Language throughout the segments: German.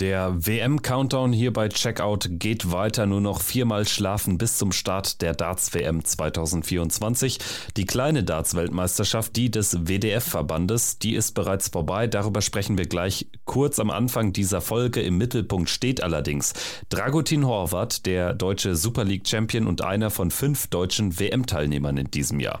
Der WM-Countdown hier bei Checkout geht weiter. Nur noch viermal schlafen bis zum Start der Darts-WM 2024. Die kleine Darts-Weltmeisterschaft, die des WDF-Verbandes, die ist bereits vorbei. Darüber sprechen wir gleich kurz am Anfang dieser Folge. Im Mittelpunkt steht allerdings Dragutin Horvath, der deutsche Super League-Champion und einer von fünf deutschen WM-Teilnehmern in diesem Jahr.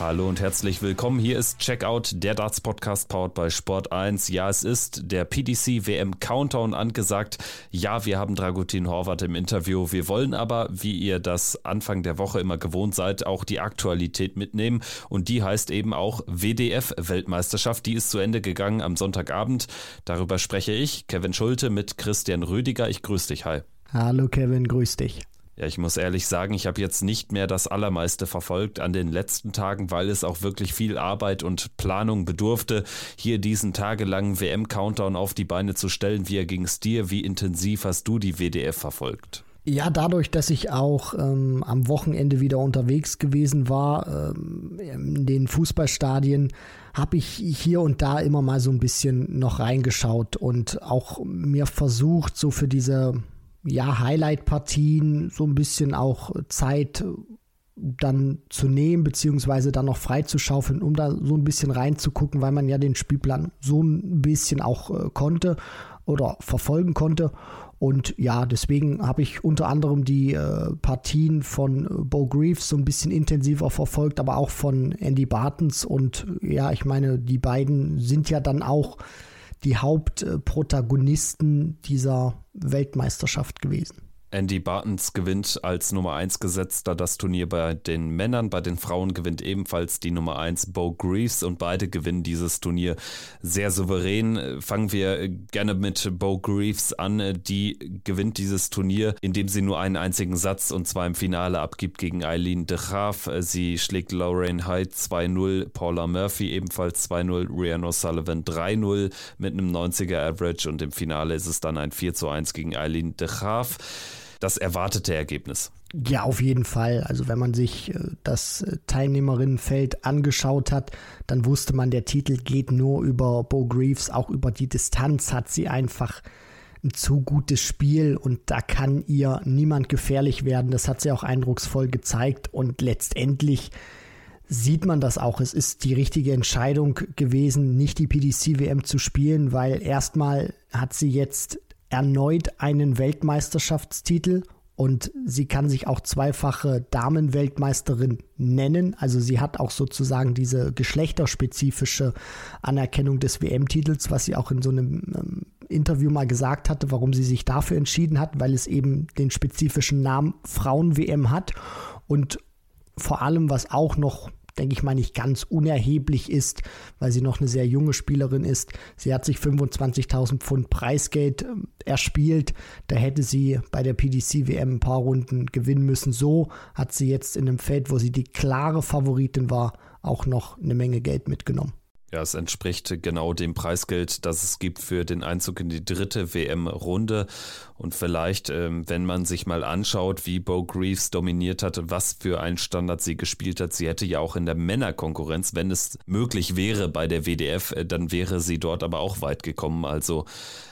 Hallo und herzlich willkommen. Hier ist Checkout, der Darts Podcast powered bei Sport 1. Ja, es ist der PDC WM Countdown angesagt. Ja, wir haben Dragutin Horvath im Interview. Wir wollen aber, wie ihr das Anfang der Woche immer gewohnt seid, auch die Aktualität mitnehmen. Und die heißt eben auch WDF Weltmeisterschaft. Die ist zu Ende gegangen am Sonntagabend. Darüber spreche ich, Kevin Schulte, mit Christian Rüdiger. Ich grüße dich. Hi. Hallo Kevin, grüß dich. Ja, ich muss ehrlich sagen, ich habe jetzt nicht mehr das Allermeiste verfolgt an den letzten Tagen, weil es auch wirklich viel Arbeit und Planung bedurfte, hier diesen tagelangen WM-Countdown auf die Beine zu stellen. Wie ging es dir? Wie intensiv hast du die WDF verfolgt? Ja, dadurch, dass ich auch ähm, am Wochenende wieder unterwegs gewesen war ähm, in den Fußballstadien, habe ich hier und da immer mal so ein bisschen noch reingeschaut und auch mir versucht, so für diese ja, Highlight-Partien so ein bisschen auch Zeit dann zu nehmen, beziehungsweise dann noch freizuschaufeln, um da so ein bisschen reinzugucken, weil man ja den Spielplan so ein bisschen auch äh, konnte oder verfolgen konnte. Und ja, deswegen habe ich unter anderem die äh, Partien von äh, Bo Greaves so ein bisschen intensiver verfolgt, aber auch von Andy Bartons. Und ja, ich meine, die beiden sind ja dann auch die Hauptprotagonisten dieser Weltmeisterschaft gewesen. Andy Bartons gewinnt als Nummer 1 gesetzter das Turnier bei den Männern. Bei den Frauen gewinnt ebenfalls die Nummer 1 Bo Greaves und beide gewinnen dieses Turnier sehr souverän. Fangen wir gerne mit Bo Greaves an. Die gewinnt dieses Turnier, indem sie nur einen einzigen Satz und zwar im Finale abgibt gegen Eileen de Graaf. Sie schlägt Lorraine Hyde 2-0, Paula Murphy ebenfalls 2-0, Rihanna O'Sullivan 3-0 mit einem 90er Average und im Finale ist es dann ein 4-1 gegen Eileen de Graaf das erwartete Ergebnis. Ja, auf jeden Fall. Also wenn man sich äh, das äh, Teilnehmerinnenfeld angeschaut hat, dann wusste man, der Titel geht nur über Bo Greaves, auch über die Distanz hat sie einfach ein zu gutes Spiel und da kann ihr niemand gefährlich werden. Das hat sie auch eindrucksvoll gezeigt und letztendlich sieht man das auch. Es ist die richtige Entscheidung gewesen, nicht die PDC-WM zu spielen, weil erstmal hat sie jetzt erneut einen Weltmeisterschaftstitel und sie kann sich auch zweifache Damenweltmeisterin nennen. Also sie hat auch sozusagen diese geschlechterspezifische Anerkennung des WM-Titels, was sie auch in so einem ähm, Interview mal gesagt hatte, warum sie sich dafür entschieden hat, weil es eben den spezifischen Namen Frauen-WM hat und vor allem, was auch noch denke ich mal, nicht ganz unerheblich ist, weil sie noch eine sehr junge Spielerin ist. Sie hat sich 25.000 Pfund Preisgeld äh, erspielt. Da hätte sie bei der PDC WM ein paar Runden gewinnen müssen. So hat sie jetzt in einem Feld, wo sie die klare Favoritin war, auch noch eine Menge Geld mitgenommen. Ja, es entspricht genau dem Preisgeld, das es gibt für den Einzug in die dritte WM-Runde. Und vielleicht, ähm, wenn man sich mal anschaut, wie Bo Greaves dominiert hat, was für einen Standard sie gespielt hat, sie hätte ja auch in der Männerkonkurrenz, wenn es möglich wäre bei der WDF, äh, dann wäre sie dort aber auch weit gekommen. Also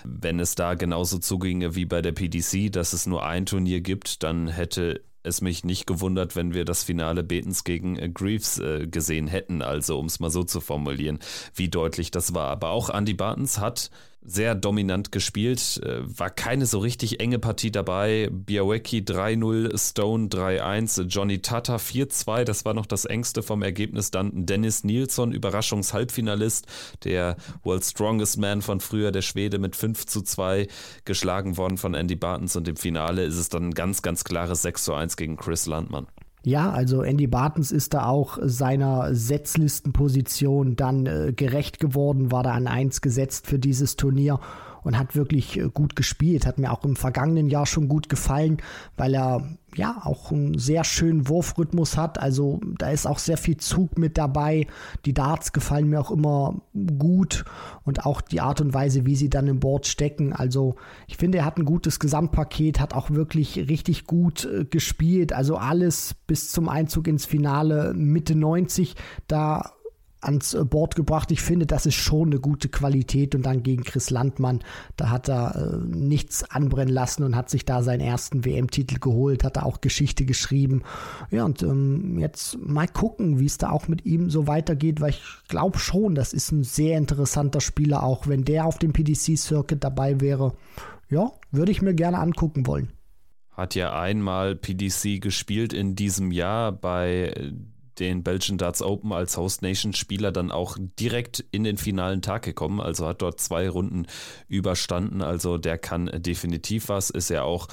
wenn es da genauso zuginge wie bei der PDC, dass es nur ein Turnier gibt, dann hätte es mich nicht gewundert, wenn wir das Finale Betens gegen äh, Greaves äh, gesehen hätten, also um es mal so zu formulieren, wie deutlich das war. Aber auch Andy Bartens hat sehr dominant gespielt, äh, war keine so richtig enge Partie dabei. Białecki 3-0, Stone 3-1, Johnny Tata 4-2, das war noch das engste vom Ergebnis. Dann Dennis Nilsson, Überraschungshalbfinalist, der World Strongest Man von früher, der Schwede mit 5 2 geschlagen worden von Andy Bartens und im Finale ist es dann ein ganz, ganz klares 6 1 gegen Chris Landmann. Ja, also Andy Bartens ist da auch seiner Setzlistenposition dann äh, gerecht geworden, war da an 1 gesetzt für dieses Turnier. und hat wirklich äh, gut gespielt. Hat mir auch im vergangenen Jahr schon gut gefallen, weil er ja auch einen sehr schönen Wurfrhythmus hat. Also da ist auch sehr viel Zug mit dabei. Die Darts gefallen mir auch immer gut und auch die Art und Weise, wie sie dann im Board stecken. Also ich finde, er hat ein gutes Gesamtpaket, hat auch wirklich richtig gut äh, gespielt. Also alles bis zum Einzug ins Finale Mitte 90. Da ans äh, Board gebracht. Ich finde, das ist schon eine gute Qualität. Und dann gegen Chris Landmann, da hat er äh, nichts anbrennen lassen und hat sich da seinen ersten WM-Titel geholt, hat er auch Geschichte geschrieben. Ja, und ähm, jetzt mal gucken, wie es da auch mit ihm so weitergeht, weil ich glaube schon, das ist ein sehr interessanter Spieler, auch wenn der auf dem PDC-Circuit dabei wäre. Ja, würde ich mir gerne angucken wollen. Hat ja einmal PDC gespielt in diesem Jahr bei den Belgian Darts Open als Host Nation Spieler dann auch direkt in den finalen Tag gekommen. Also hat dort zwei Runden überstanden. Also der kann definitiv was. Ist ja auch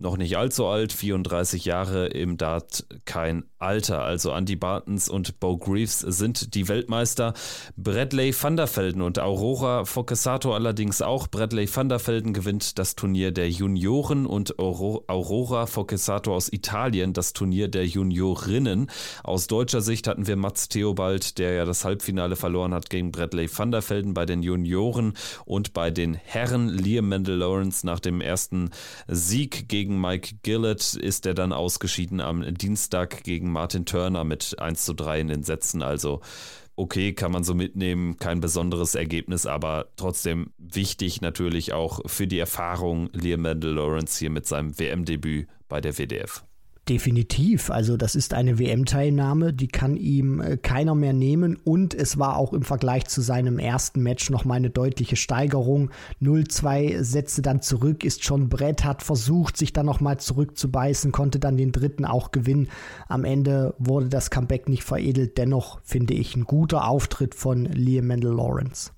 noch nicht allzu alt, 34 Jahre im Dart, kein Alter. Also Andy Bartons und Bo Greaves sind die Weltmeister. Bradley van der Velden und Aurora Focesato allerdings auch. Bradley van der Velden gewinnt das Turnier der Junioren und Aurora Focesato aus Italien das Turnier der Juniorinnen. Aus deutscher Sicht hatten wir Mats Theobald, der ja das Halbfinale verloren hat gegen Bradley van der Velden bei den Junioren und bei den Herren Liam Mendel Lawrence nach dem ersten Sieg gegen Mike Gillett ist er dann ausgeschieden am Dienstag gegen Martin Turner mit 1 zu 3 in den Sätzen. Also okay, kann man so mitnehmen, kein besonderes Ergebnis, aber trotzdem wichtig natürlich auch für die Erfahrung Liam Mendel Lawrence hier mit seinem WM-Debüt bei der WDF. Definitiv. Also das ist eine WM-Teilnahme, die kann ihm äh, keiner mehr nehmen. Und es war auch im Vergleich zu seinem ersten Match nochmal eine deutliche Steigerung. 0-2 Sätze dann zurück, ist schon Brett, hat versucht, sich dann nochmal zurückzubeißen, konnte dann den dritten auch gewinnen. Am Ende wurde das Comeback nicht veredelt. Dennoch finde ich ein guter Auftritt von Liam Mendel Lawrence.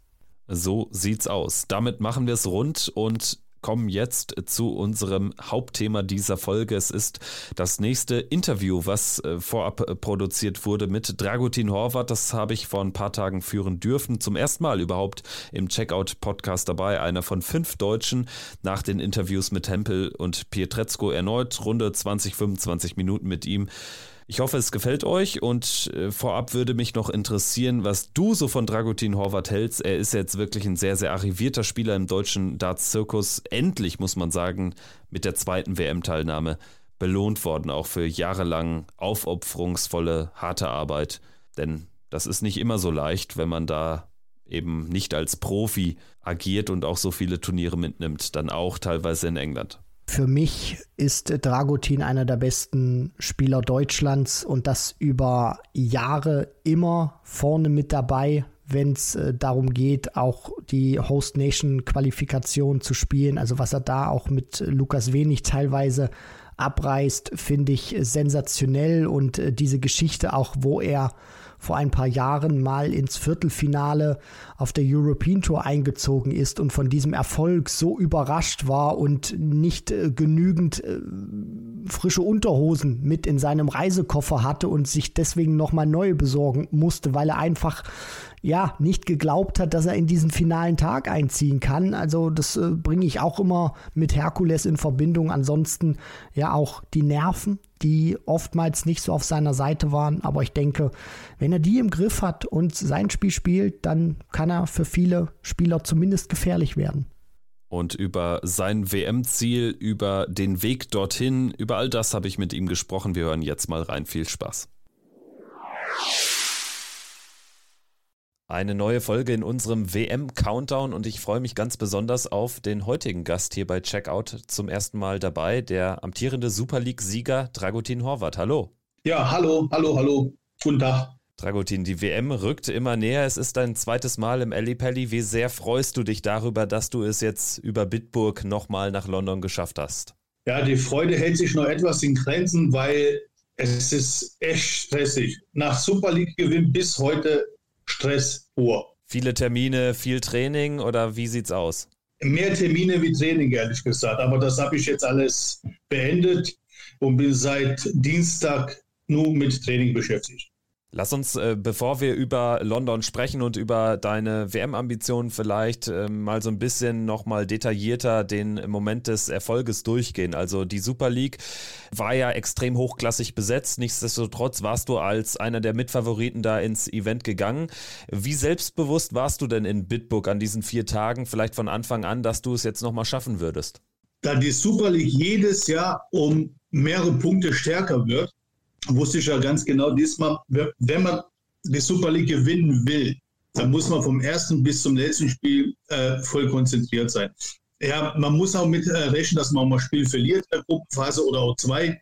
So sieht's aus. Damit machen wir es rund und kommen jetzt zu unserem Hauptthema dieser Folge. Es ist das nächste Interview, was äh, vorab äh, produziert wurde mit Dragutin Horvath. Das habe ich vor ein paar Tagen führen dürfen. Zum ersten Mal überhaupt im Checkout-Podcast dabei. Einer von fünf Deutschen nach den Interviews mit Tempel und Pietrezco erneut. Runde 20, 25 Minuten mit ihm. Ich hoffe, es gefällt euch und äh, vorab würde mich noch interessieren, was du so von Dragutin Horvath hältst. Er ist jetzt wirklich ein sehr, sehr arrivierter Spieler im deutschen Darts-Zirkus. Endlich, muss man sagen, mit der zweiten WM-Teilnahme belohnt worden, auch für jahrelang aufopferungsvolle, harte Arbeit. Denn das ist nicht immer so leicht, wenn man da eben nicht als Profi agiert und auch so viele Turniere mitnimmt, dann auch teilweise in England. Für mich ist Dragutin einer der besten Spieler Deutschlands und das über Jahre immer vorne mit dabei, wenn es äh, darum geht, auch die Host Nation Qualifikation zu spielen. Also was er da auch mit Lukas Wenig teilweise abreißt, finde ich sensationell und äh, diese Geschichte auch, wo er vor ein paar Jahren mal ins Viertelfinale auf der European Tour eingezogen ist und von diesem Erfolg so überrascht war und nicht äh, genügend äh, frische Unterhosen mit in seinem Reisekoffer hatte und sich deswegen nochmal neue besorgen musste, weil er einfach ja, nicht geglaubt hat, dass er in diesen finalen Tag einziehen kann. Also das äh, bringe ich auch immer mit Herkules in Verbindung. Ansonsten ja auch die Nerven, die oftmals nicht so auf seiner Seite waren. Aber ich denke, wenn er die im Griff hat und sein Spiel spielt, dann kann er für viele Spieler zumindest gefährlich werden. Und über sein WM-Ziel, über den Weg dorthin, über all das habe ich mit ihm gesprochen. Wir hören jetzt mal rein. Viel Spaß. Eine neue Folge in unserem WM-Countdown und ich freue mich ganz besonders auf den heutigen Gast hier bei Checkout zum ersten Mal dabei, der amtierende Super League-Sieger Dragutin Horvath. Hallo. Ja, hallo, hallo, hallo. Guten Tag. Dragutin, die WM rückt immer näher. Es ist dein zweites Mal im Ellipelli. Wie sehr freust du dich darüber, dass du es jetzt über Bitburg nochmal nach London geschafft hast? Ja, die Freude hält sich noch etwas in Grenzen, weil es ist echt stressig. Nach Super League-Gewinn bis heute Stress pur. Viele Termine, viel Training oder wie sieht's aus? Mehr Termine wie Training, ehrlich gesagt. Aber das habe ich jetzt alles beendet und bin seit Dienstag nur mit Training beschäftigt. Lass uns, äh, bevor wir über London sprechen und über deine WM-Ambitionen vielleicht äh, mal so ein bisschen nochmal detaillierter den Moment des Erfolges durchgehen. Also die Super League war ja extrem hochklassig besetzt. Nichtsdestotrotz warst du als einer der Mitfavoriten da ins Event gegangen. Wie selbstbewusst warst du denn in Bitburg an diesen vier Tagen, vielleicht von Anfang an, dass du es jetzt nochmal schaffen würdest? Da die Super League jedes Jahr um mehrere Punkte stärker wird, wusste ich ja ganz genau, diesmal, wenn man die Super League gewinnen will, dann muss man vom ersten bis zum letzten Spiel äh, voll konzentriert sein. Ja, man muss auch mit äh, rechnen, dass man mal ein Spiel verliert in der Gruppenphase oder auch zwei.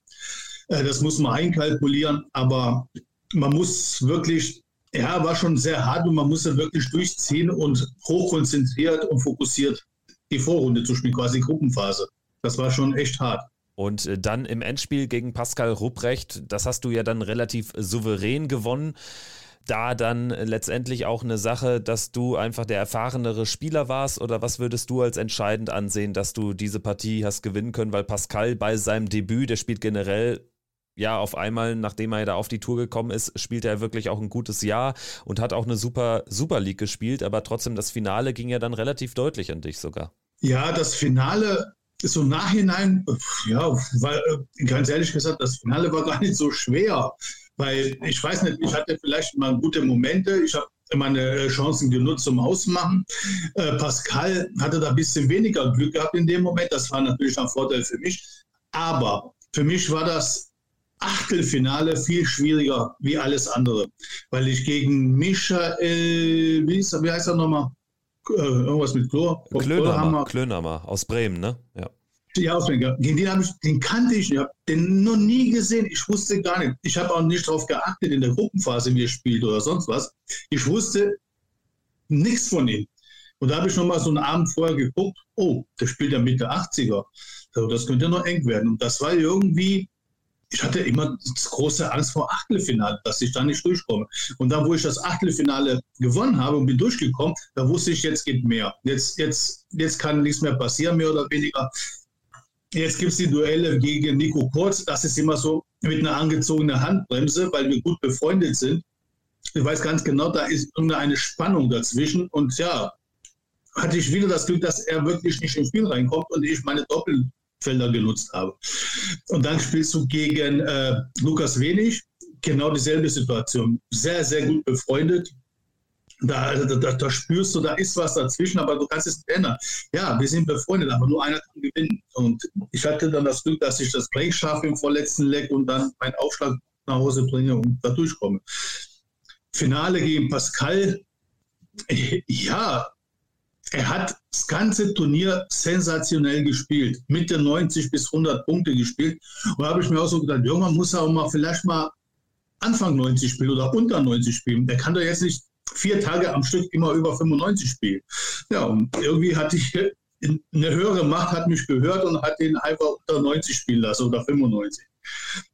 Äh, das muss man einkalkulieren, aber man muss wirklich, ja, war schon sehr hart und man muss ja wirklich durchziehen und hochkonzentriert und fokussiert die Vorrunde zu spielen, quasi Gruppenphase. Das war schon echt hart. Und äh, dann im Endspiel gegen Pascal Rupprecht, das hast du ja dann relativ souverän gewonnen. Da dann letztendlich auch eine Sache, dass du einfach der erfahrenere Spieler warst oder was würdest du als entscheidend ansehen, dass du diese Partie hast gewinnen können, weil Pascal bei seinem Debüt, der spielt generell ja, auf einmal, nachdem er da auf die Tour gekommen ist, spielt er wirklich auch ein gutes Jahr und hat auch eine super Super League gespielt, aber trotzdem das Finale ging ja dann relativ deutlich an dich sogar. Ja, das Finale so Nachhinein, ja, weil, äh, ganz ehrlich gesagt, das Finale war gar nicht so schwer, weil ich weiß nicht, ich hatte vielleicht mal gute Momente, ich habe meine äh, Chancen genutzt zum Ausmachen. Äh, Pascal hatte da ein bisschen weniger Glück gehabt in dem Moment, das war natürlich ein Vorteil für mich, aber für mich war das Achtelfinale viel schwieriger wie alles andere, weil ich gegen Michael, wie, ist, wie heißt er nochmal? Äh, irgendwas mit Chlor. Klönhammer, Klönhammer aus Bremen, ne? Ja. Ja, aus Bremen. Gegen den, ich, den kannte ich ich habe den noch nie gesehen. Ich wusste gar nicht. Ich habe auch nicht darauf geachtet in der Gruppenphase, wie er spielt oder sonst was. Ich wusste nichts von ihm. Und da habe ich noch mal so einen Abend vorher geguckt, oh, der spielt ja Mitte 80er. das könnte noch eng werden. Und das war irgendwie ich hatte immer große Angst vor Achtelfinale, dass ich da nicht durchkomme. Und dann, wo ich das Achtelfinale gewonnen habe und bin durchgekommen, da wusste ich, jetzt geht mehr. Jetzt, jetzt, jetzt kann nichts mehr passieren, mehr oder weniger. Jetzt gibt es die Duelle gegen Nico Kurz. Das ist immer so mit einer angezogenen Handbremse, weil wir gut befreundet sind. Ich weiß ganz genau, da ist irgendeine Spannung dazwischen. Und ja, hatte ich wieder das Glück, dass er wirklich nicht ins Spiel reinkommt und ich meine Doppel Felder genutzt habe. Und dann spielst du gegen äh, Lukas Wenig, genau dieselbe Situation. Sehr, sehr gut befreundet. Da, da, da, spürst du, da ist was dazwischen, aber du kannst es nicht ändern. Ja, wir sind befreundet, aber nur einer kann gewinnen. Und ich hatte dann das Glück, dass ich das Break schaffe im vorletzten Leck und dann meinen Aufschlag nach Hause bringe und da durchkomme. Finale gegen Pascal, ja, er hat das ganze Turnier sensationell gespielt, Mitte 90 bis 100 Punkte gespielt. Und da habe ich mir auch so gedacht, irgendwann muss er auch mal vielleicht mal Anfang 90 spielen oder unter 90 spielen. Der kann doch jetzt nicht vier Tage am Stück immer über 95 spielen. Ja, und irgendwie hatte ich eine höhere Macht, hat mich gehört und hat ihn einfach unter 90 spielen lassen oder 95.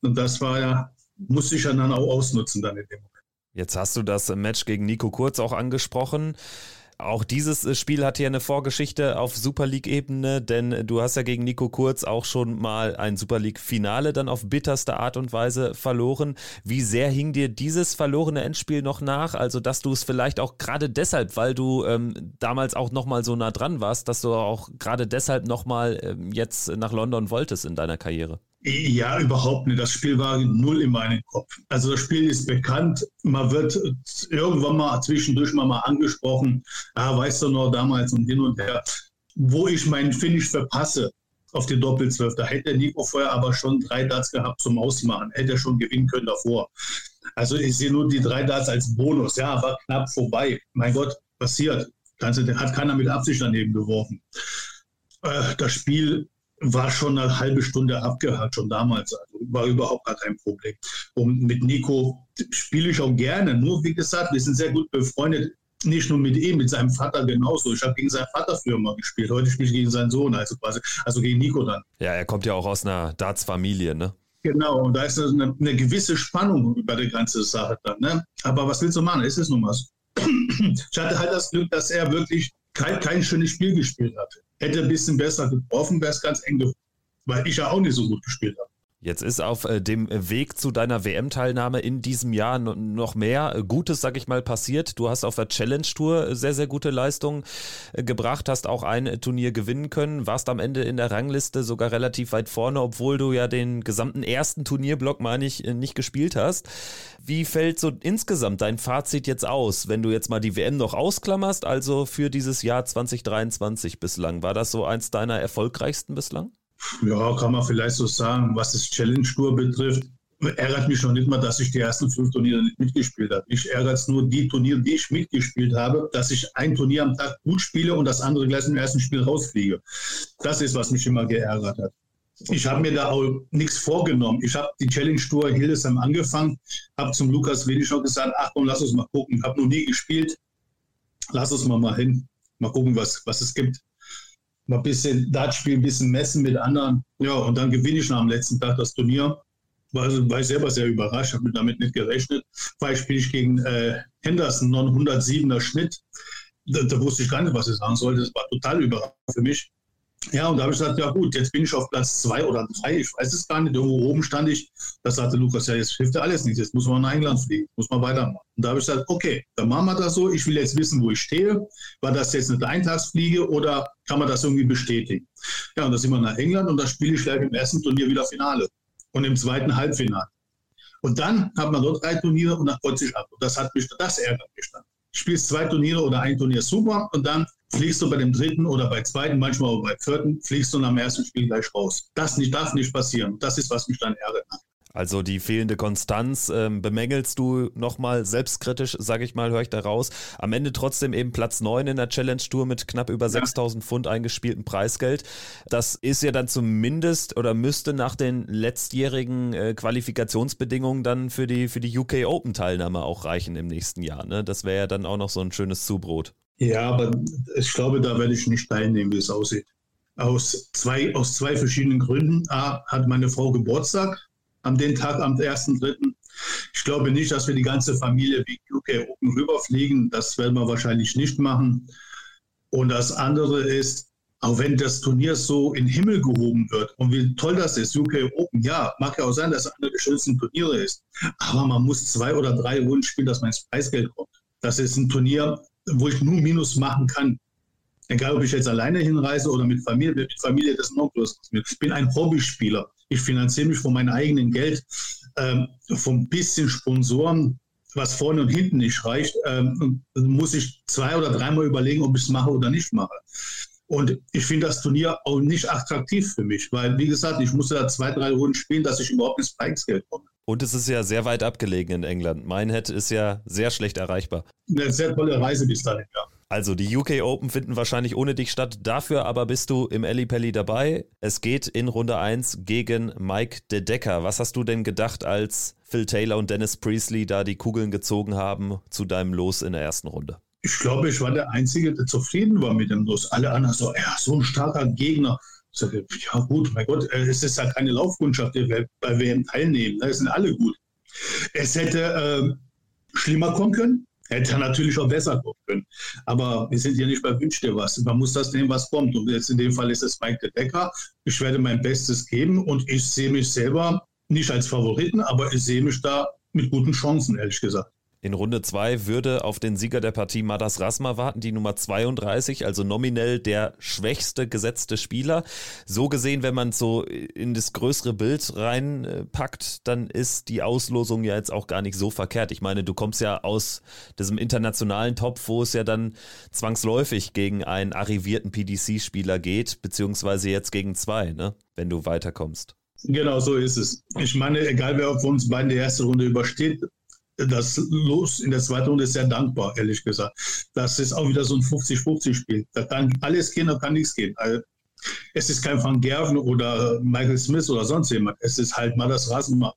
Und das war ja, musste ich dann auch ausnutzen dann in dem Moment. Jetzt hast du das Match gegen Nico Kurz auch angesprochen. Auch dieses äh, Spiel hat hier eine Vorgeschichte auf Super League-Ebene, denn du hast ja gegen Nico Kurz auch schon mal ein Super League-Finale dann auf bitterste Art und Weise verloren. Wie sehr hing dir dieses verlorene Endspiel noch nach? Also, dass du es vielleicht auch gerade deshalb, weil du ähm, damals auch nochmal so nah dran warst, dass du auch gerade deshalb nochmal ähm, jetzt nach London wolltest in deiner Karriere? Ja, überhaupt nicht. Das Spiel war null in meinem Kopf. Also das Spiel ist bekannt. Man wird irgendwann mal zwischendurch mal, mal angesprochen. Ah, weißt du noch damals und hin und her. Wo ich meinen Finish verpasse auf die Doppelzwölf, da hätte Nico vorher aber schon drei Darts gehabt zum Ausmachen. Hätte er schon gewinnen können davor. Also ich sehe nur die drei Darts als Bonus. Ja, war knapp vorbei. Mein Gott, passiert. Hat keiner mit Absicht daneben geworfen. Äh, das Spiel war schon eine halbe Stunde abgehakt, schon damals. Also war überhaupt gar kein Problem. Und mit Nico spiele ich auch gerne. Nur wie gesagt, wir sind sehr gut befreundet. Nicht nur mit ihm, mit seinem Vater genauso. Ich habe gegen seinen Vater früher mal gespielt. Heute spiele ich gegen seinen Sohn, also quasi, also gegen Nico dann. Ja, er kommt ja auch aus einer Darts-Familie, ne? Genau, und da ist eine, eine, gewisse Spannung über die ganze Sache dann. Ne? Aber was willst du machen? Es ist nun was. Ich hatte halt das Glück, dass er wirklich kein, kein schönes Spiel gespielt hat. Hätte ein bisschen besser getroffen, wäre es ganz eng geworden, weil ich ja auch nicht so gut gespielt habe. Jetzt ist auf äh, dem Weg zu deiner WM-Teilnahme in diesem Jahr noch mehr äh, Gutes, sag ich mal, passiert. Du hast auf der Challenge Tour sehr, sehr gute Leistungen äh, gebracht, hast auch ein Turnier gewinnen können, warst am Ende in der Rangliste sogar relativ weit vorne, obwohl du ja den gesamten ersten Turnierblock, meine ich, nicht gespielt hast. Wie fällt so insgesamt dein Fazit jetzt aus, wenn du jetzt mal die WM noch ausklammerst, also für dieses Jahr 2023 bislang? War das so eins deiner erfolgreichsten bislang? Ja, kann man vielleicht so sagen, was das Challenge Tour betrifft. Ärgert mich noch nicht mal, dass ich die ersten fünf Turniere nicht mitgespielt habe. Mich ärgert es nur die Turniere, die ich mitgespielt habe, dass ich ein Turnier am Tag gut spiele und das andere gleich im ersten Spiel rausfliege. Das ist, was mich immer geärgert hat. Ich habe mir da auch nichts vorgenommen. Ich habe die Challenge Tour Hildesheim angefangen, habe zum Lukas Wenig schon gesagt, ach komm, lass uns mal gucken. Ich habe noch nie gespielt. Lass uns mal mal hin. Mal gucken, was, was es gibt mal ein bisschen Dart spielen, ein bisschen messen mit anderen. Ja, und dann gewinne ich am letzten Tag das Turnier. War, war ich selber sehr überrascht, habe damit nicht gerechnet. Weil spiele ich gegen äh, Henderson, 907er Schnitt. Da, da, wusste ich gar nicht, was ich sagen sollte. Das war total überraschend für mich. Ja, und da habe ich gesagt, ja gut, jetzt bin ich auf Platz zwei oder drei, ich weiß es gar nicht, irgendwo oben stand ich. Da sagte Lukas, ja, jetzt hilft ja alles nichts, jetzt muss man nach England fliegen, muss man weitermachen. Und da habe ich gesagt, okay, dann machen wir das so, ich will jetzt wissen, wo ich stehe. War das jetzt eine Eintagsfliege oder kann man das irgendwie bestätigen? Ja, und da sind wir nach England und da spiele ich gleich im ersten Turnier wieder Finale und im zweiten Halbfinale. Und dann hat man dort drei Turniere und dann kreuzt sich ab. Und das hat mich, das ärgert mich dann. Spielst zwei Turniere oder ein Turnier super und dann fliegst du bei dem dritten oder bei zweiten, manchmal auch bei vierten, fliegst du am ersten Spiel gleich raus. Das nicht, darf nicht passieren. Das ist, was mich dann ärgert. Also die fehlende Konstanz ähm, bemängelst du nochmal selbstkritisch, sage ich mal, höre ich da raus. Am Ende trotzdem eben Platz 9 in der Challenge Tour mit knapp über ja. 6000 Pfund eingespieltem Preisgeld. Das ist ja dann zumindest oder müsste nach den letztjährigen äh, Qualifikationsbedingungen dann für die, für die UK Open Teilnahme auch reichen im nächsten Jahr. Ne? Das wäre ja dann auch noch so ein schönes Zubrot. Ja, aber ich glaube, da werde ich nicht teilnehmen, wie es aussieht. Aus zwei, aus zwei verschiedenen Gründen. A, hat meine Frau Geburtstag am den Tag, am 1.3. Ich glaube nicht, dass wir die ganze Familie wie UK Open rüberfliegen. Das werden wir wahrscheinlich nicht machen. Und das andere ist, auch wenn das Turnier so in den Himmel gehoben wird und wie toll das ist, UK Open, ja, mag ja auch sein, dass es einer der schönsten Turniere ist. Aber man muss zwei oder drei Runden spielen, dass man ins Preisgeld kommt. Das ist ein Turnier, wo ich nur Minus machen kann. Egal, ob ich jetzt alleine hinreise oder mit Familie, mit Familie noch bloß. Ich bin ein Hobbyspieler. Ich finanziere mich von meinem eigenen Geld, ähm, von bisschen Sponsoren, was vorne und hinten nicht reicht, ähm, muss ich zwei oder dreimal überlegen, ob ich es mache oder nicht mache. Und ich finde das Turnier auch nicht attraktiv für mich, weil, wie gesagt, ich musste da zwei, drei Runden spielen, dass ich überhaupt ins Preisgeld komme. Und es ist ja sehr weit abgelegen in England. Minehead ist ja sehr schlecht erreichbar. Eine sehr tolle Reise bis dahin, ja. Also die UK Open finden wahrscheinlich ohne dich statt. Dafür aber bist du im Pelli dabei. Es geht in Runde 1 gegen Mike De Decker. Was hast du denn gedacht, als Phil Taylor und Dennis Priestley da die Kugeln gezogen haben zu deinem Los in der ersten Runde? Ich glaube, ich war der Einzige, der zufrieden war mit dem Los. Alle anderen so, ja, so ein starker Gegner. Sage, ja gut, mein Gott, äh, es ist ja keine Laufkundschaft, bei WM teilnehmen. Da sind alle gut. Es hätte äh, schlimmer kommen können. Hätte natürlich auch besser kommen können. Aber wir sind ja nicht bei Wünsch dir was. Man muss das nehmen, was kommt. Und jetzt in dem Fall ist es Mike de Decker. Ich werde mein Bestes geben und ich sehe mich selber nicht als Favoriten, aber ich sehe mich da mit guten Chancen, ehrlich gesagt. In Runde 2 würde auf den Sieger der Partie Madas Rasma warten, die Nummer 32, also nominell der schwächste gesetzte Spieler. So gesehen, wenn man so in das größere Bild reinpackt, dann ist die Auslosung ja jetzt auch gar nicht so verkehrt. Ich meine, du kommst ja aus diesem internationalen Topf, wo es ja dann zwangsläufig gegen einen arrivierten PDC-Spieler geht, beziehungsweise jetzt gegen zwei, ne? wenn du weiterkommst. Genau, so ist es. Ich meine, egal wer von uns beiden die erste Runde übersteht, das Los in der zweiten Runde ist sehr dankbar, ehrlich gesagt. Das ist auch wieder so ein 50-50-Spiel. Da kann alles gehen, da kann nichts gehen. Also, es ist kein Van Gerven oder Michael Smith oder sonst jemand. Es ist halt mal das Rasenmann.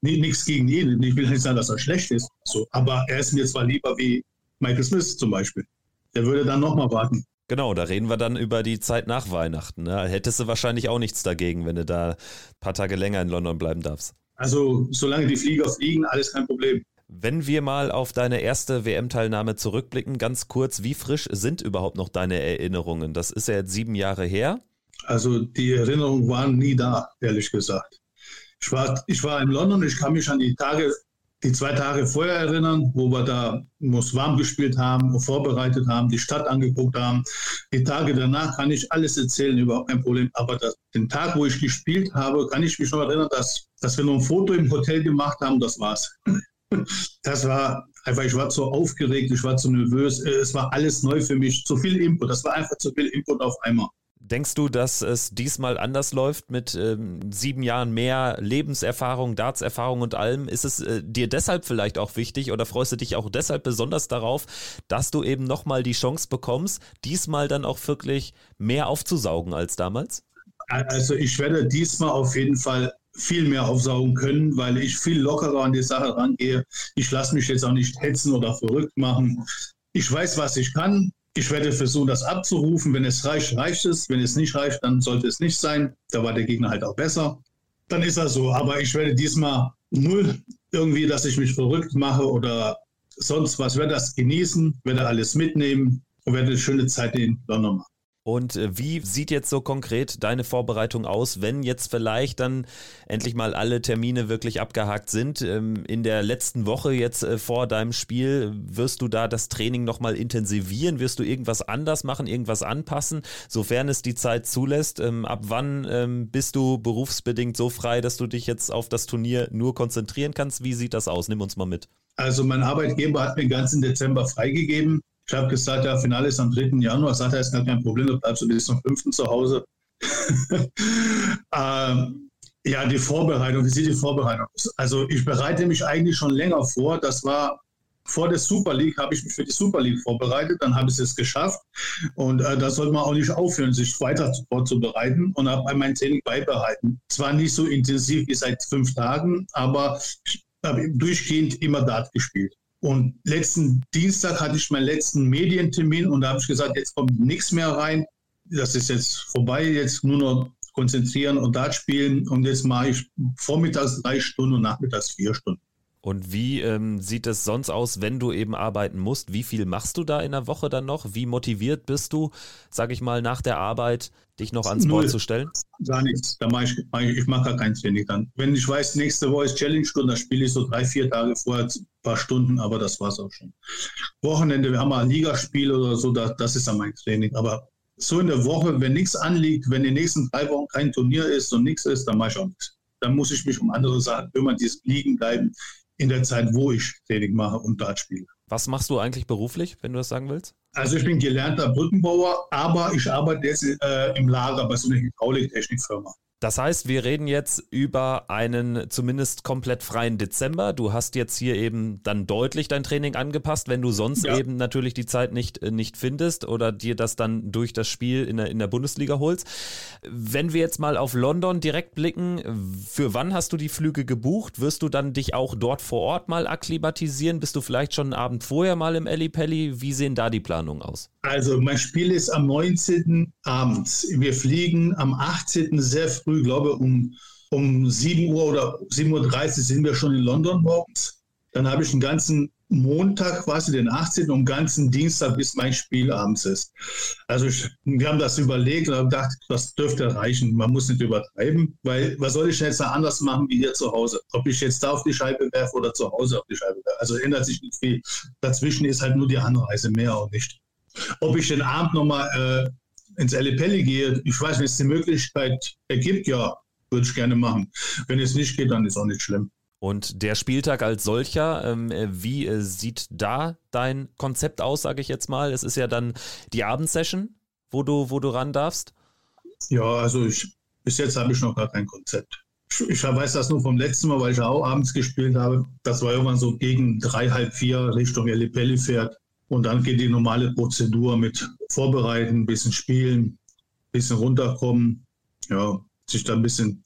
Nichts gegen ihn. Ich will nicht sagen, dass er schlecht ist. So. Aber er ist mir zwar lieber wie Michael Smith zum Beispiel. Der würde dann nochmal warten. Genau, da reden wir dann über die Zeit nach Weihnachten. Ne? Hättest du wahrscheinlich auch nichts dagegen, wenn du da ein paar Tage länger in London bleiben darfst. Also solange die Flieger fliegen, alles kein Problem. Wenn wir mal auf deine erste WM-Teilnahme zurückblicken, ganz kurz, wie frisch sind überhaupt noch deine Erinnerungen? Das ist ja jetzt sieben Jahre her. Also die Erinnerungen waren nie da, ehrlich gesagt. Ich war, ich war in London, ich kann mich an die Tage, die zwei Tage vorher erinnern, wo wir da muss warm gespielt haben, vorbereitet haben, die Stadt angeguckt haben. Die Tage danach kann ich alles erzählen, überhaupt kein Problem. Aber das, den Tag, wo ich gespielt habe, kann ich mich noch erinnern, dass, dass wir noch ein Foto im Hotel gemacht haben, das war's. Das war einfach, ich war zu aufgeregt, ich war zu nervös, es war alles neu für mich, zu viel Input, das war einfach zu viel Input auf einmal. Denkst du, dass es diesmal anders läuft mit ähm, sieben Jahren mehr Lebenserfahrung, Dartserfahrung und allem? Ist es äh, dir deshalb vielleicht auch wichtig oder freust du dich auch deshalb besonders darauf, dass du eben nochmal die Chance bekommst, diesmal dann auch wirklich mehr aufzusaugen als damals? Also ich werde diesmal auf jeden Fall viel mehr aufsaugen können, weil ich viel lockerer an die Sache rangehe. Ich lasse mich jetzt auch nicht hetzen oder verrückt machen. Ich weiß, was ich kann. Ich werde versuchen, das abzurufen. Wenn es reicht, reicht es. Wenn es nicht reicht, dann sollte es nicht sein. Da war der Gegner halt auch besser. Dann ist er so. Aber ich werde diesmal null irgendwie, dass ich mich verrückt mache oder sonst was. Ich werde das genießen, werde alles mitnehmen und werde eine schöne Zeit in London machen. Und äh, wie sieht jetzt so konkret deine Vorbereitung aus, wenn jetzt vielleicht dann endlich mal alle Termine wirklich abgehakt sind? Ähm, in der letzten Woche jetzt äh, vor deinem Spiel, wirst du da das Training nochmal intensivieren? Wirst du irgendwas anders machen, irgendwas anpassen, sofern es die Zeit zulässt? Ähm, ab wann ähm, bist du berufsbedingt so frei, dass du dich jetzt auf das Turnier nur konzentrieren kannst? Wie sieht das aus? Nimm uns mal mit. Also mein Arbeitgeber hat mir den ganzen Dezember freigegeben. Ich habe gesagt, ja, Finale ist am 3. Januar. Sagt er, ist gar kein Problem, du bleibst bis zum 5. zu Hause. ähm, ja, die Vorbereitung, wie sieht die Vorbereitung aus? Also ich bereite mich eigentlich schon länger vor. Das war vor der Super League, habe ich mich für die Super League vorbereitet. Dann habe ich es geschafft. Und äh, da sollte man auch nicht aufhören, sich weiter vorzubereiten und habe mein Training beibehalten. Zwar nicht so intensiv wie seit fünf Tagen, aber ich habe durchgehend immer Dart gespielt. Und letzten Dienstag hatte ich meinen letzten Medientermin und da habe ich gesagt, jetzt kommt nichts mehr rein. Das ist jetzt vorbei, jetzt nur noch konzentrieren und Dart spielen. Und jetzt mache ich vormittags drei Stunden und nachmittags vier Stunden. Und wie ähm, sieht es sonst aus, wenn du eben arbeiten musst? Wie viel machst du da in der Woche dann noch? Wie motiviert bist du, sag ich mal, nach der Arbeit dich noch ans Board zu stellen? Gar nichts. Da mache ich, ich mache gar kein Training dann. Wenn ich weiß, nächste Woche ist Challenge-Stunde, da spiele ich so drei, vier Tage vorher paar Stunden, aber das war es auch schon. Wochenende, wir haben mal ein Ligaspiel oder so, das, das ist dann mein Training. Aber so in der Woche, wenn nichts anliegt, wenn die nächsten drei Wochen kein Turnier ist und nichts ist, dann mache ich auch nichts. Dann muss ich mich um andere Sachen kümmern, die liegen bleiben in der Zeit, wo ich Training mache und Dart spiele. Was machst du eigentlich beruflich, wenn du das sagen willst? Also ich bin gelernter Brückenbauer, aber ich arbeite jetzt äh, im Lager bei so einer Hydrauliktechnikfirma. Das heißt, wir reden jetzt über einen zumindest komplett freien Dezember. Du hast jetzt hier eben dann deutlich dein Training angepasst, wenn du sonst ja. eben natürlich die Zeit nicht, äh, nicht findest oder dir das dann durch das Spiel in der, in der Bundesliga holst. Wenn wir jetzt mal auf London direkt blicken, für wann hast du die Flüge gebucht? Wirst du dann dich auch dort vor Ort mal akklimatisieren? Bist du vielleicht schon einen Abend vorher mal im Ellipelli? Wie sehen da die Planungen aus? Also mein Spiel ist am 19. abends. Wir fliegen am 18. sehr früh, glaube um, um 7 Uhr oder 7.30 Uhr sind wir schon in London morgens. Dann habe ich einen ganzen Montag, quasi den 18. und ganzen Dienstag, bis mein Spiel abends ist. Also ich, wir haben das überlegt und haben gedacht, das dürfte reichen. Man muss nicht übertreiben, weil was soll ich jetzt da anders machen wie hier zu Hause? Ob ich jetzt da auf die Scheibe werfe oder zu Hause auf die Scheibe werfe. Also ändert sich nicht viel. Dazwischen ist halt nur die Anreise, mehr auch nicht. Ob ich den Abend nochmal äh, ins Ellipelli gehe, ich weiß, wenn es die Möglichkeit ergibt, ja, würde ich gerne machen. Wenn es nicht geht, dann ist auch nicht schlimm. Und der Spieltag als solcher, ähm, äh, wie äh, sieht da dein Konzept aus, sage ich jetzt mal? Es ist ja dann die Abendsession, wo du, wo du ran darfst. Ja, also ich, bis jetzt habe ich noch gar kein Konzept. Ich, ich weiß das nur vom letzten Mal, weil ich auch abends gespielt habe. Das war irgendwann so gegen drei, halb vier Richtung Ellipelli fährt. Und dann geht die normale Prozedur mit Vorbereiten, ein bisschen spielen, ein bisschen runterkommen, ja, sich da ein bisschen,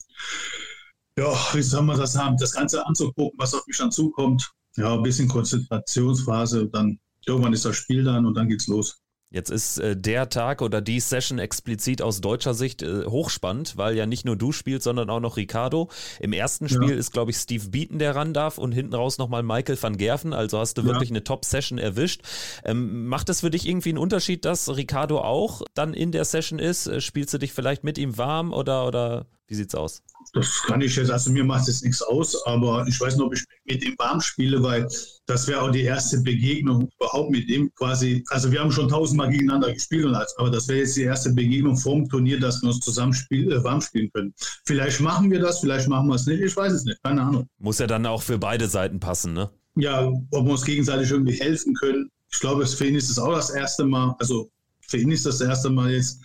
ja, wie soll man das haben, das Ganze anzugucken, was auf mich dann zukommt. Ja, ein bisschen Konzentrationsphase, dann irgendwann ist das Spiel dann und dann geht's los. Jetzt ist äh, der Tag oder die Session explizit aus deutscher Sicht äh, hochspannend, weil ja nicht nur du spielst, sondern auch noch Ricardo. Im ersten Spiel ja. ist, glaube ich, Steve Beaton, der ran darf und hinten raus nochmal Michael van Gerven. Also hast du ja. wirklich eine Top-Session erwischt. Ähm, macht es für dich irgendwie einen Unterschied, dass Ricardo auch dann in der Session ist? Äh, spielst du dich vielleicht mit ihm warm oder, oder Wie sieht's aus? Das kann ich jetzt, also mir macht es nichts aus, aber ich weiß nicht, ob ich mit ihm warm spiele, weil das wäre auch die erste Begegnung überhaupt mit ihm quasi. Also wir haben schon tausendmal gegeneinander gespielt, aber das wäre jetzt die erste Begegnung vom Turnier, dass wir uns zusammen spiel, äh, warm spielen können. Vielleicht machen wir das, vielleicht machen wir es nicht, ich weiß es nicht, keine Ahnung. Muss ja dann auch für beide Seiten passen, ne? Ja, ob wir uns gegenseitig irgendwie helfen können. Ich glaube, für ihn ist es auch das erste Mal, also für ihn ist das, das erste Mal jetzt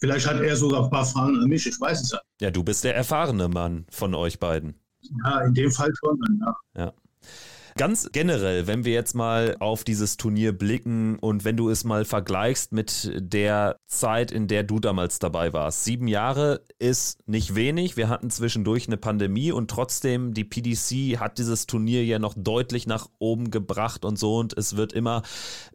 Vielleicht hat er sogar ein paar Fragen an mich, ich weiß es ja. Ja, du bist der erfahrene Mann von euch beiden. Ja, in dem Fall schon, ja. ja. Ganz generell, wenn wir jetzt mal auf dieses Turnier blicken und wenn du es mal vergleichst mit der Zeit, in der du damals dabei warst. Sieben Jahre ist nicht wenig. Wir hatten zwischendurch eine Pandemie und trotzdem die PDC hat dieses Turnier ja noch deutlich nach oben gebracht und so und es wird immer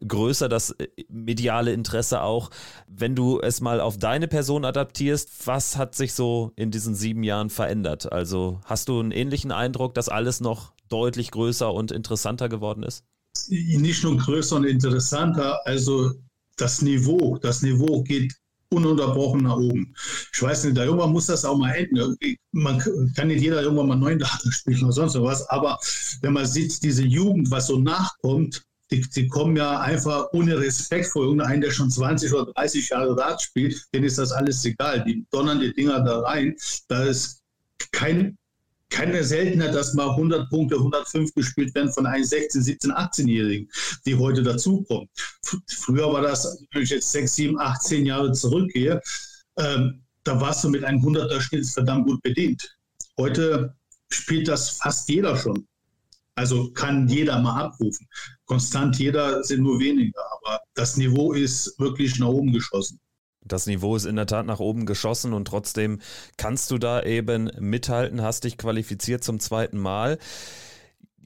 größer, das mediale Interesse auch. Wenn du es mal auf deine Person adaptierst, was hat sich so in diesen sieben Jahren verändert? Also hast du einen ähnlichen Eindruck, dass alles noch deutlich größer und interessanter geworden ist? Nicht nur größer und interessanter, also das Niveau, das Niveau geht ununterbrochen nach oben. Ich weiß nicht, da irgendwann muss das auch mal enden. Man kann nicht jeder irgendwann mal neuen Daten spielen oder sonst was, aber wenn man sieht, diese Jugend, was so nachkommt, die, die kommen ja einfach ohne Respekt vor irgendeinen, der schon 20 oder 30 Jahre Rad spielt, denen ist das alles egal. Die donnern die Dinger da rein. Da ist kein keine Seltenheit, dass mal 100 Punkte, 105 gespielt werden von einem 16, 17, 18-Jährigen, die heute dazukommen. Früher war das, wenn ich jetzt 6, 7, 8, 10 Jahre zurückgehe, ähm, da warst du mit einem 100er Schnitt verdammt gut bedient. Heute spielt das fast jeder schon. Also kann jeder mal abrufen. Konstant jeder sind nur weniger, aber das Niveau ist wirklich nach oben geschossen. Das Niveau ist in der Tat nach oben geschossen und trotzdem kannst du da eben mithalten, hast dich qualifiziert zum zweiten Mal.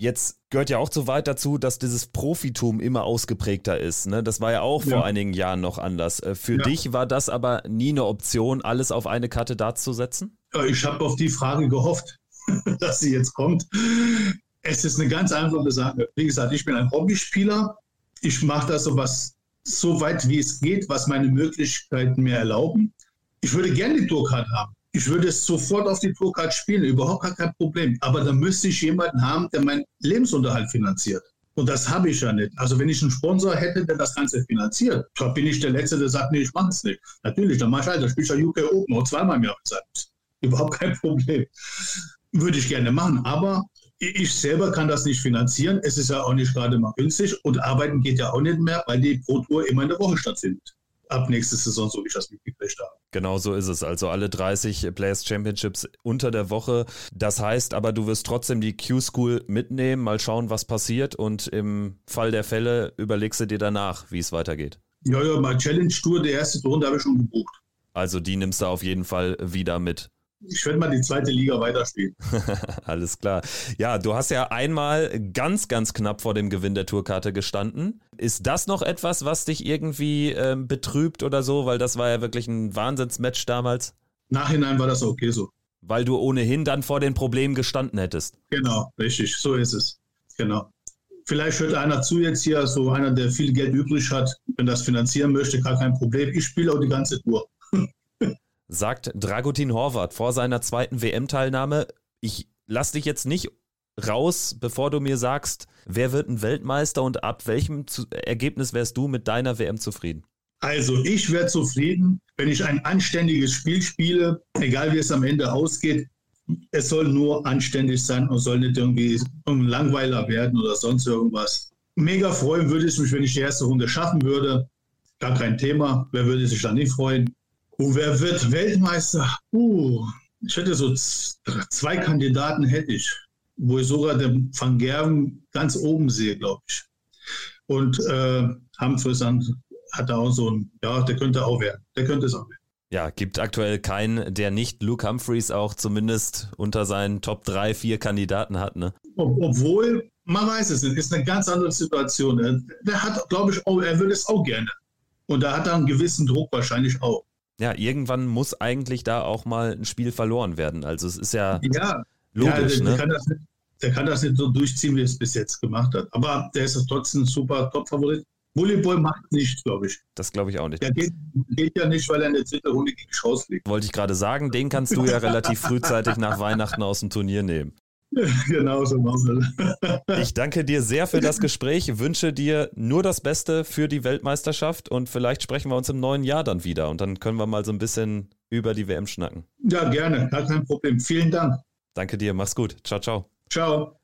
Jetzt gehört ja auch so weit dazu, dass dieses Profitum immer ausgeprägter ist. Ne? Das war ja auch ja. vor einigen Jahren noch anders. Äh, für ja. dich war das aber nie eine Option, alles auf eine Karte Darts zu setzen? Ich habe auf die Frage gehofft, dass sie jetzt kommt. Es ist eine ganz einfache Sache. Wie gesagt, ich bin ein Hobbyspieler. Ich mache das so was so weit wie es geht, was meine Möglichkeiten mir erlauben. Ich würde gerne die Tourcard haben. Ich würde es sofort auf die Tourcard spielen, überhaupt gar kein Problem. Aber da müsste ich jemanden haben, der meinen Lebensunterhalt finanziert. Und das habe ich ja nicht. Also wenn ich einen Sponsor hätte, der das Ganze finanziert, da bin ich der Letzte, der sagt, nee, ich mache es nicht. Natürlich, dann mache ich halt, dann spiele ich ja UK Open auch zweimal im Jahr. Überhaupt kein Problem. Würde ich gerne machen. Aber ich selber kann das nicht finanzieren. Es ist ja auch nicht gerade mal günstig und arbeiten geht ja auch nicht mehr, weil die Pro Tour immer in der Woche stattfindet. Ab nächste Saison, so wie ich das mitgekriegt habe. Genau so ist es. Also alle 30 Players Championships unter der Woche. Das heißt aber, du wirst trotzdem die Q-School mitnehmen, mal schauen, was passiert und im Fall der Fälle überlegst du dir danach, wie es weitergeht. Ja, ja, mal Challenge Tour, der erste Runde habe ich schon gebucht. Also die nimmst du auf jeden Fall wieder mit ich werde mal die zweite Liga weiterspielen. Alles klar. Ja, du hast ja einmal ganz, ganz knapp vor dem Gewinn der Tourkarte gestanden. Ist das noch etwas, was dich irgendwie äh, betrübt oder so? Weil das war ja wirklich ein Wahnsinnsmatch damals. Nachhinein war das okay so. Weil du ohnehin dann vor den Problemen gestanden hättest. Genau, richtig. So ist es. Genau. Vielleicht hört einer zu jetzt hier, so einer, der viel Geld übrig hat, wenn das finanzieren möchte, gar kein Problem. Ich spiele auch die ganze Tour sagt Dragutin Horvath vor seiner zweiten WM-Teilnahme. Ich lass dich jetzt nicht raus, bevor du mir sagst, wer wird ein Weltmeister und ab welchem Ergebnis wärst du mit deiner WM zufrieden? Also ich wäre zufrieden, wenn ich ein anständiges Spiel spiele, egal wie es am Ende ausgeht. Es soll nur anständig sein und soll nicht irgendwie Langweiler werden oder sonst irgendwas. Mega freuen würde ich mich, wenn ich die erste Runde schaffen würde. Gar kein Thema. Wer würde sich da nicht freuen? Oh, wer wird Weltmeister? Uh, ich hätte so zwei Kandidaten hätte ich, wo ich sogar den Van Gerven ganz oben sehe, glaube ich. Und äh, Humphreys hat da auch so ein, ja, der könnte auch werden. Der könnte es auch werden. Ja, gibt aktuell keinen, der nicht Luke Humphreys auch zumindest unter seinen Top 3, 4 Kandidaten hat, ne? Ob, obwohl, man weiß es nicht, ist eine ganz andere Situation. Der hat, glaube ich, auch, er würde es auch gerne. Und da hat er einen gewissen Druck wahrscheinlich auch ja, irgendwann muss eigentlich da auch mal ein Spiel verloren werden. Also es ist ja, ja logisch. Ja, der, ne? kann nicht, der, kann das nicht, so durchziehen, wie er es bis jetzt gemacht hat. Aber der ist trotzdem ein super Top-Favorit. Volleyball macht nichts, glaube ich. Das glaube ich auch nicht. Der geht, geht, ja nicht, weil er in der dritten Runde gegen Chance liegt. Wollte ich gerade sagen, den kannst du ja relativ frühzeitig nach Weihnachten aus dem Turnier nehmen. Genau so machen Ich danke dir sehr für das Gespräch, wünsche dir nur das Beste für die Weltmeisterschaft und vielleicht sprechen wir uns im neuen Jahr dann wieder und dann können wir mal so ein bisschen über die WM schnacken. Ja, gerne, gar kein Problem. Vielen Dank. Danke dir, mach's gut. Ciao, ciao. Ciao.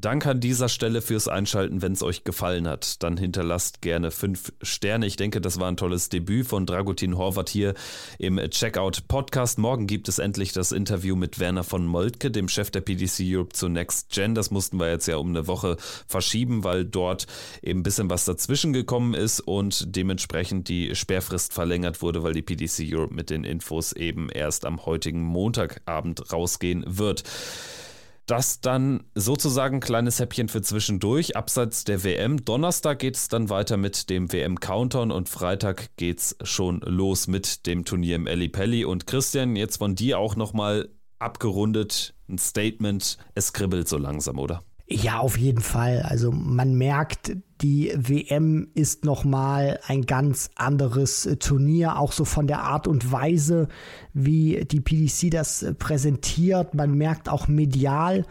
Danke an dieser Stelle fürs Einschalten. Wenn es euch gefallen hat, dann hinterlasst gerne fünf Sterne. Ich denke, das war ein tolles Debüt von Dragutin Horvath hier im Checkout Podcast. Morgen gibt es endlich das Interview mit Werner von Moltke, dem Chef der PDC Europe zu Next Gen. Das mussten wir jetzt ja um eine Woche verschieben, weil dort eben ein bisschen was dazwischen gekommen ist und dementsprechend die Sperrfrist verlängert wurde, weil die PDC Europe mit den Infos eben erst am heutigen Montagabend rausgehen wird. Das dann sozusagen ein kleines Häppchen für zwischendurch, abseits der WM. Donnerstag geht es dann weiter mit dem WM-Countdown und Freitag geht es schon los mit dem Turnier im Eli Pelli. Und Christian, jetzt von dir auch nochmal abgerundet ein Statement. Es kribbelt so langsam, oder? Ja, auf jeden Fall. Also man merkt, die WM ist nochmal ein ganz anderes äh, Turnier, auch so von der Art und Weise, wie die PDC das äh, präsentiert. Man merkt auch medial,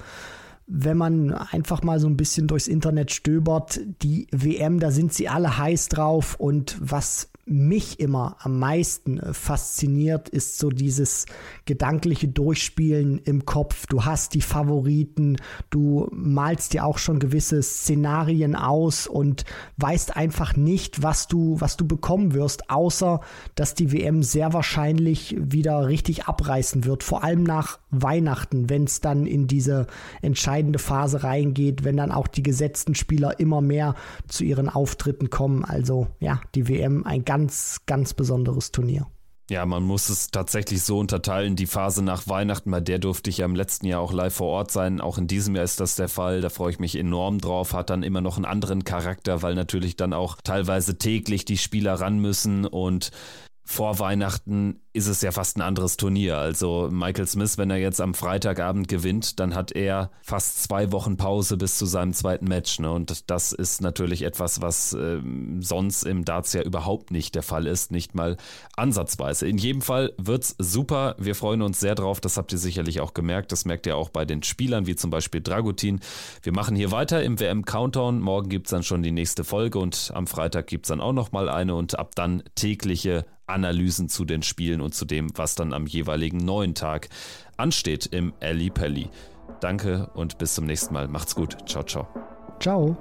wenn man einfach mal so ein bisschen durchs Internet stöbert, die WM, da sind sie alle heiß drauf und was mich immer am meisten äh, fasziniert, ist so dieses gedankliche Durchspielen im Kopf. Du hast die Favoriten, du malst dir auch schon gewisse Szenarien aus und weißt einfach nicht, was du, was du bekommen wirst, außer dass die WM sehr wahrscheinlich wieder richtig abreißen wird. Vor allem nach Weihnachten, wenn es dann in diese entscheidende Phase reingeht, wenn dann auch die gesetzten Spieler immer mehr zu ihren Auftritten kommen. Also ja, die WM ein ganz ganz, besonderes Turnier. Ja, man muss es tatsächlich so unterteilen. Die Phase nach Weihnachten, bei der durfte ich ja im letzten Jahr auch live vor Ort sein. Auch in diesem Jahr ist das der Fall. Da freue ich mich enorm drauf. Hat dann immer noch einen anderen Charakter, weil natürlich dann auch teilweise täglich die Spieler ran müssen und vor Weihnachten ist es ja fast ein anderes Turnier. Also Michael Smith, wenn er jetzt am Freitagabend gewinnt, dann hat er fast zwei Wochen Pause bis zu seinem zweiten Match. Ne? Und das ist natürlich etwas, was äh, sonst im Darts ja überhaupt nicht der Fall ist, nicht mal ansatzweise. In jedem Fall wird's super. Wir freuen uns sehr drauf. Das habt ihr sicherlich auch gemerkt. Das merkt ihr auch bei den Spielern, wie zum Beispiel Dragutin. Wir machen hier weiter im WM Countdown. Morgen gibt's dann schon die nächste Folge und am Freitag gibt's dann auch noch mal eine und ab dann tägliche Analysen zu den Spielen und zu dem, was dann am jeweiligen neuen Tag ansteht im Ali Pelli. Danke und bis zum nächsten Mal. Macht's gut. Ciao, ciao. Ciao.